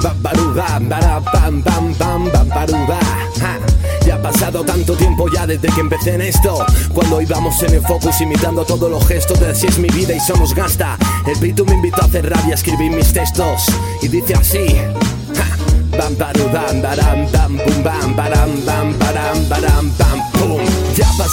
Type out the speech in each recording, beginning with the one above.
paruda, para pam pam pam. Ja. Ya ha pasado tanto tiempo ya desde que empecé en esto Cuando íbamos en el focus imitando todos los gestos de así es mi vida y somos gasta El Pitu me invitó a hacer y a escribir mis textos Y dice así ja. Bam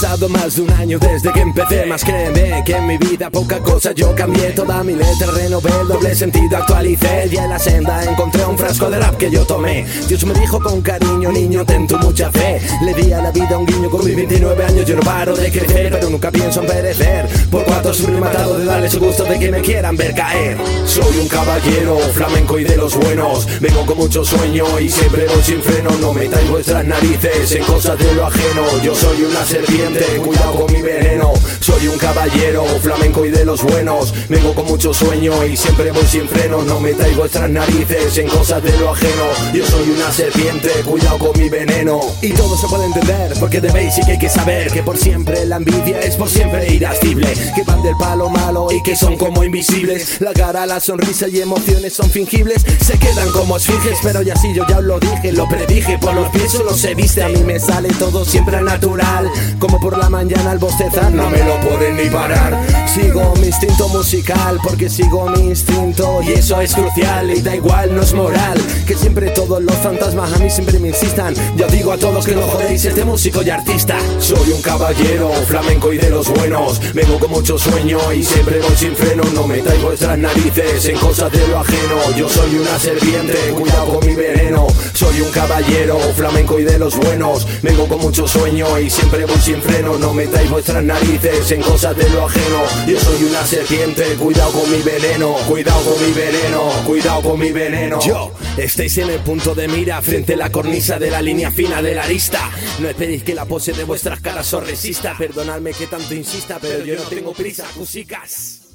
pasado más de un año desde que empecé. Más créeme que en mi vida poca cosa. Yo cambié Toda mi letra renové, el doble sentido actualicé Y en la senda encontré un frasco de rap que yo tomé. Dios me dijo con cariño, niño, ten tu mucha fe. Le di a la vida un guiño con mis 29 años Yo no paro de crecer, pero nunca pienso en perecer. Por cuanto soy matado de darle su gusto de que me quieran ver caer. Soy un caballero, flamenco y de los buenos. Vengo con mucho sueño y siempre voy sin freno. No metáis vuestras narices en cosas de lo ajeno. Yo soy una serpiente, cuidado con mi veneno Soy un caballero, flamenco y de los buenos. Vengo con mucho sueño y siempre voy sin freno. No metáis vuestras narices en cosas de lo ajeno. Yo soy una serpiente, cuidado con mi veneno. Y todo se puede entender porque debéis y que hay que saber Que por siempre la envidia es por siempre irascible. Que van del palo malo y que son como invisibles. La cara, la sonrisa y emociones son fingibles. Se quedan como esfinges pero ya sí yo ya os lo dije Lo predije, por los pies solo se viste. A mí me sale todo siempre natural. Como por la mañana al bostezar me lo pueden ni parar. Sigo mi instinto musical porque sigo mi instinto Y eso es crucial y da igual, no es moral Que siempre los fantasmas a mí siempre me insistan. Yo digo a todos que no jodéis este músico y artista. Soy un caballero, flamenco y de los buenos. Vengo con mucho sueño y siempre voy sin freno. No metáis vuestras narices en cosas de lo ajeno. Yo soy una serpiente, cuidado con mi veneno. Soy un caballero, flamenco y de los buenos. Vengo con mucho sueño y siempre voy sin freno. No metáis vuestras narices en cosas de lo ajeno. Yo soy una serpiente, cuidado con mi veneno. Cuidado con mi veneno, cuidado con mi veneno. Yo, estáis en el punto de mira Frente a la cornisa de la línea fina de la lista No esperéis que la pose de vuestras caras os resista. Perdonadme que tanto insista, pero yo no tengo prisa, cusicas